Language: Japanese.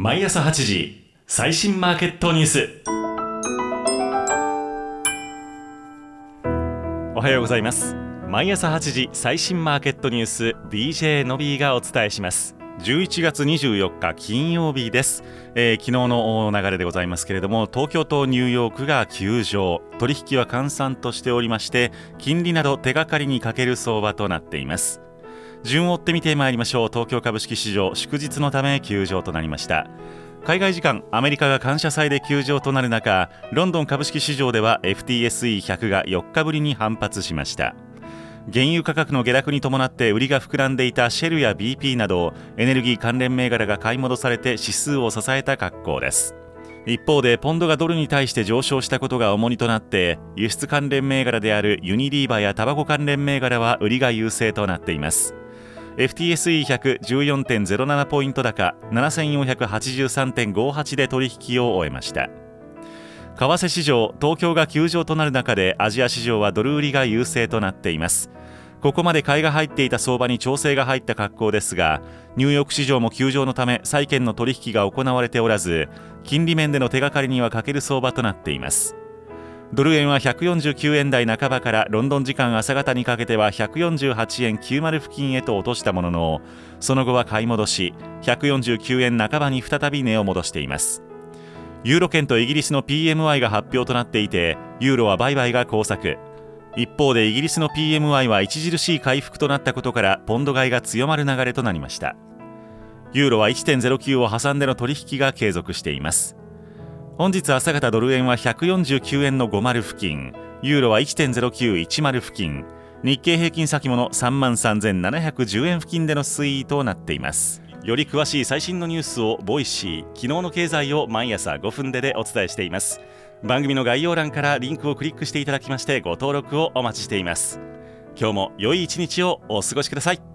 毎朝8時最新マーケットニュース。おはようございます。毎朝8時最新マーケットニュース DJ のびーがお伝えします。11月24日金曜日です、えー、昨日の流れでございますけれども東京とニューヨークが休場。取引は閑散としておりまして金利など手がかりにかける相場となっています。順を追って見てまいりましょう。東京株式市場祝日のため休場となりました。海外時間アメリカが感謝祭で休場となる中ロンドン株式市場では FTSE100 が4日ぶりに反発しました。原油価格の下落に伴って売りが膨らんでいたシェルや BP などエネルギー関連銘柄が買い戻されて指数を支えた格好です。一方でポンドがドルに対して上昇したことが重荷となって輸出関連銘柄であるユニリーバやタバコ関連銘柄は売りが優勢となっています。FTSE114.07 ポイント高7483.58で取引を終えました。為替市場東京が休場となる中でアジア市場はドル売りが優勢となっています。ここまで買いが入っていた相場に調整が入った格好ですがニューヨーク市場も休場のため債券の取引が行われておらず金利面での手がかりには欠ける相場となっています。ドル円は149円台半ばからロンドン時間朝方にかけては148円90付近へと落としたもののその後は買い戻し149円半ばに再び値を戻しています。ユーロ圏とイギリスの PMI が発表となっていてユーロは売買が交錯一方でイギリスの PMI は著しい回復となったことからポンド買いが強まる流れとなりました。ユーロは1.09を挟んでの取引が継続しています。本日朝方ドル円は149円の50付近。ユーロは1.0910付近。日経平均先物3万3710円付近での推移となっています。より詳しい最新のニュースを Voicy。昨日の経済を毎朝5分でお伝えしています。番組の概要欄からリンクをクリックしていただきましてご登録をお待ちしています。今日も良い一日をお過ごしください。